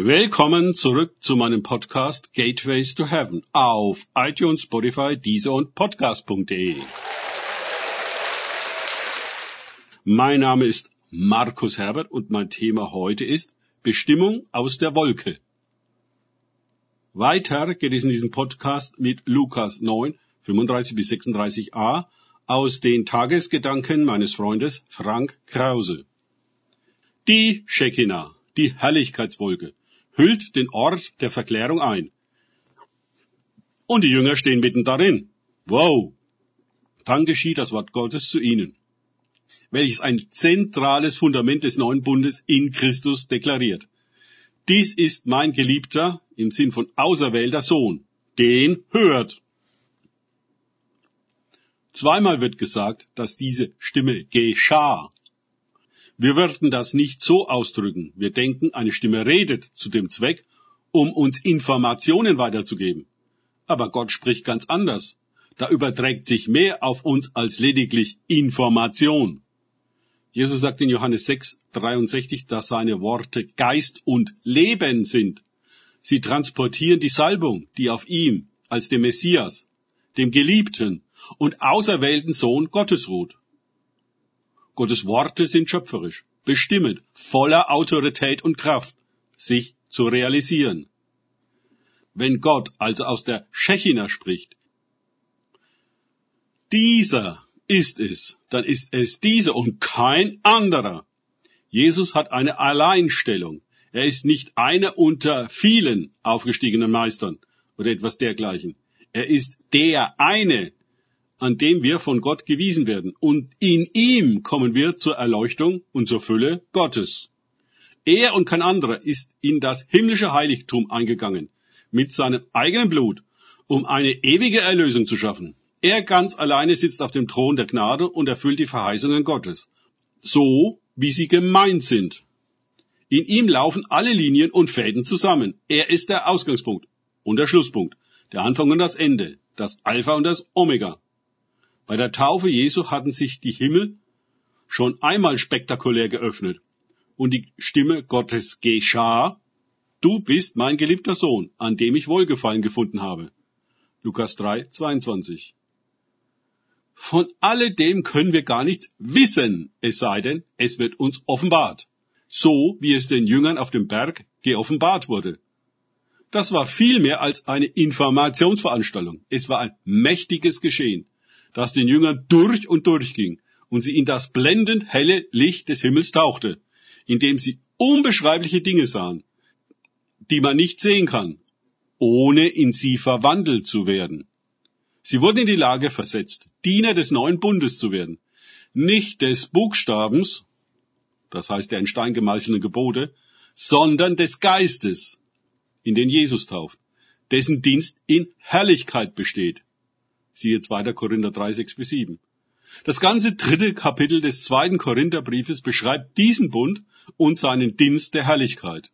Willkommen zurück zu meinem Podcast Gateways to Heaven auf iTunes, Spotify, Deezer und Podcast.de. Mein Name ist Markus Herbert und mein Thema heute ist Bestimmung aus der Wolke. Weiter geht es in diesem Podcast mit Lukas 9, 35 bis 36a aus den Tagesgedanken meines Freundes Frank Krause. Die Shekinah, die Herrlichkeitswolke, hüllt den Ort der Verklärung ein. Und die Jünger stehen mitten darin. Wow! Dann geschieht das Wort Gottes zu ihnen, welches ein zentrales Fundament des neuen Bundes in Christus deklariert. Dies ist mein geliebter, im Sinn von auserwählter Sohn. Den hört. Zweimal wird gesagt, dass diese Stimme geschah. Wir würden das nicht so ausdrücken. Wir denken, eine Stimme redet zu dem Zweck, um uns Informationen weiterzugeben. Aber Gott spricht ganz anders. Da überträgt sich mehr auf uns als lediglich Information. Jesus sagt in Johannes 6, 63, dass seine Worte Geist und Leben sind. Sie transportieren die Salbung, die auf ihm als dem Messias, dem Geliebten und auserwählten Sohn Gottes ruht. Gottes Worte sind schöpferisch, bestimmend, voller Autorität und Kraft, sich zu realisieren. Wenn Gott also aus der Schechina spricht, dieser ist es, dann ist es dieser und kein anderer. Jesus hat eine Alleinstellung. Er ist nicht einer unter vielen aufgestiegenen Meistern oder etwas dergleichen. Er ist der eine, an dem wir von Gott gewiesen werden. Und in ihm kommen wir zur Erleuchtung und zur Fülle Gottes. Er und kein anderer ist in das himmlische Heiligtum eingegangen, mit seinem eigenen Blut, um eine ewige Erlösung zu schaffen. Er ganz alleine sitzt auf dem Thron der Gnade und erfüllt die Verheißungen Gottes. So, wie sie gemeint sind. In ihm laufen alle Linien und Fäden zusammen. Er ist der Ausgangspunkt und der Schlusspunkt, der Anfang und das Ende, das Alpha und das Omega. Bei der Taufe Jesu hatten sich die Himmel schon einmal spektakulär geöffnet und die Stimme Gottes geschah, du bist mein geliebter Sohn, an dem ich Wohlgefallen gefunden habe. Lukas 3, 22. Von alledem können wir gar nichts wissen, es sei denn, es wird uns offenbart. So wie es den Jüngern auf dem Berg geoffenbart wurde. Das war viel mehr als eine Informationsveranstaltung. Es war ein mächtiges Geschehen das den Jüngern durch und durch ging und sie in das blendend helle Licht des Himmels tauchte, indem sie unbeschreibliche Dinge sahen, die man nicht sehen kann, ohne in sie verwandelt zu werden. Sie wurden in die Lage versetzt, Diener des neuen Bundes zu werden, nicht des Buchstabens, das heißt der in Stein gemeißelten Gebote, sondern des Geistes, in den Jesus tauft, dessen Dienst in Herrlichkeit besteht. Siehe 2. Korinther 3, 6 bis 7. Das ganze dritte Kapitel des zweiten Korintherbriefes beschreibt diesen Bund und seinen Dienst der Herrlichkeit.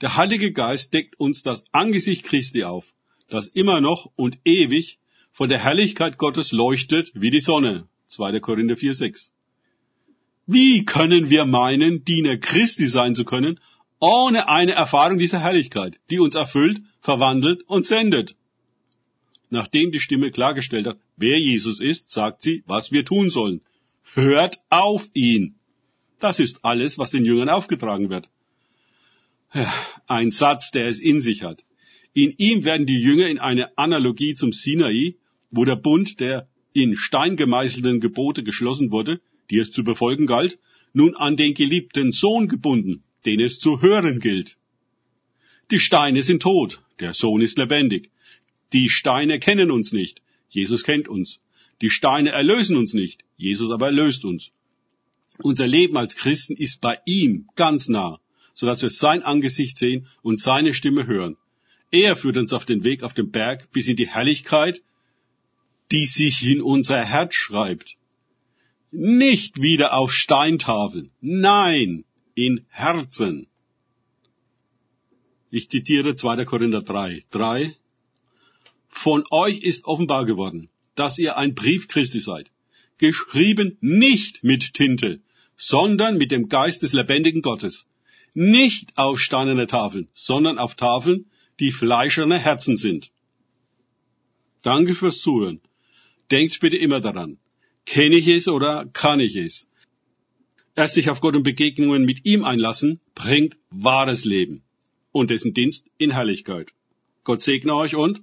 Der Heilige Geist deckt uns das Angesicht Christi auf, das immer noch und ewig von der Herrlichkeit Gottes leuchtet wie die Sonne. 2. Korinther 4, 6. Wie können wir meinen, Diener Christi sein zu können, ohne eine Erfahrung dieser Herrlichkeit, die uns erfüllt, verwandelt und sendet? Nachdem die Stimme klargestellt hat, wer Jesus ist, sagt sie, was wir tun sollen. Hört auf ihn. Das ist alles, was den Jüngern aufgetragen wird. Ein Satz, der es in sich hat. In ihm werden die Jünger in eine Analogie zum Sinai, wo der Bund der in Stein gemeißelten Gebote geschlossen wurde, die es zu befolgen galt, nun an den geliebten Sohn gebunden, den es zu hören gilt. Die Steine sind tot, der Sohn ist lebendig. Die Steine kennen uns nicht. Jesus kennt uns. Die Steine erlösen uns nicht. Jesus aber erlöst uns. Unser Leben als Christen ist bei ihm ganz nah, sodass wir sein Angesicht sehen und seine Stimme hören. Er führt uns auf den Weg auf dem Berg bis in die Herrlichkeit, die sich in unser Herz schreibt. Nicht wieder auf Steintafeln, nein, in Herzen. Ich zitiere 2. Korinther 3, 3, von euch ist offenbar geworden, dass ihr ein Brief Christi seid, geschrieben nicht mit Tinte, sondern mit dem Geist des lebendigen Gottes, nicht auf steinerne Tafeln, sondern auf Tafeln, die fleischerne Herzen sind. Danke fürs Zuhören. Denkt bitte immer daran. Kenne ich es oder kann ich es? Erst sich auf Gott und Begegnungen mit ihm einlassen, bringt wahres Leben und dessen Dienst in Herrlichkeit. Gott segne euch und